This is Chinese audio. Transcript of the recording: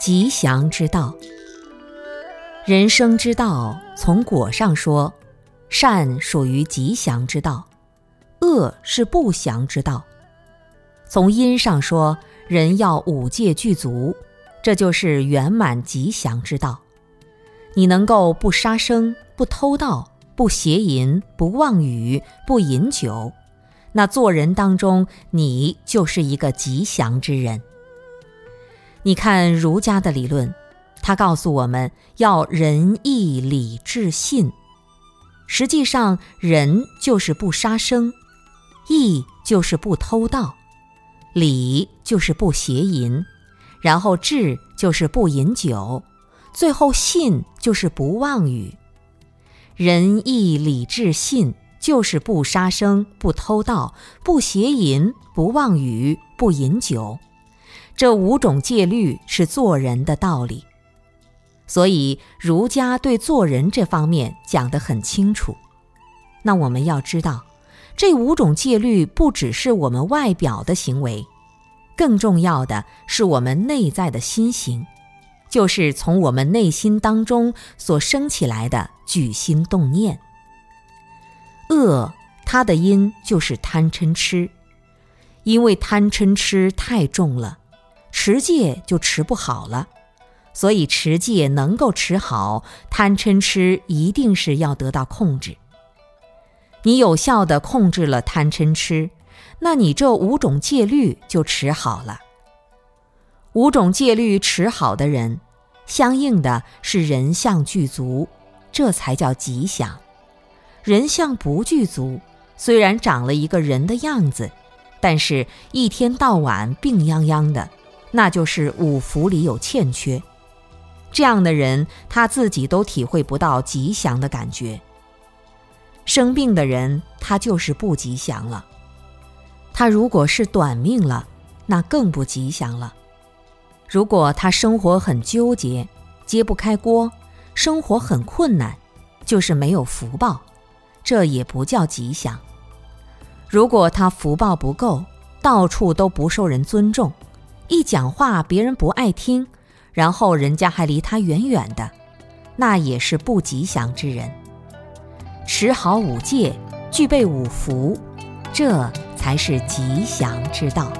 吉祥之道。人生之道，从果上说，善属于吉祥之道，恶是不祥之道。从因上说，人要五戒具足，这就是圆满吉祥之道。你能够不杀生、不偷盗、不邪淫、不妄语、不饮酒。那做人当中，你就是一个吉祥之人。你看儒家的理论，他告诉我们要仁义礼智信。实际上，仁就是不杀生，义就是不偷盗，礼就是不邪淫，然后智就是不饮酒，最后信就是不妄语。仁义礼智信。就是不杀生、不偷盗、不邪淫、不妄语、不饮酒，这五种戒律是做人的道理。所以儒家对做人这方面讲得很清楚。那我们要知道，这五种戒律不只是我们外表的行为，更重要的是我们内在的心行，就是从我们内心当中所生起来的举心动念。恶，它的因就是贪嗔痴，因为贪嗔痴太重了，持戒就持不好了。所以持戒能够持好，贪嗔痴一定是要得到控制。你有效的控制了贪嗔痴，那你这五种戒律就持好了。五种戒律持好的人，相应的是人相具足，这才叫吉祥。人相不具足，虽然长了一个人的样子，但是一天到晚病殃殃的，那就是五福里有欠缺。这样的人，他自己都体会不到吉祥的感觉。生病的人，他就是不吉祥了。他如果是短命了，那更不吉祥了。如果他生活很纠结，揭不开锅，生活很困难，就是没有福报。这也不叫吉祥。如果他福报不够，到处都不受人尊重，一讲话别人不爱听，然后人家还离他远远的，那也是不吉祥之人。持好五戒，具备五福，这才是吉祥之道。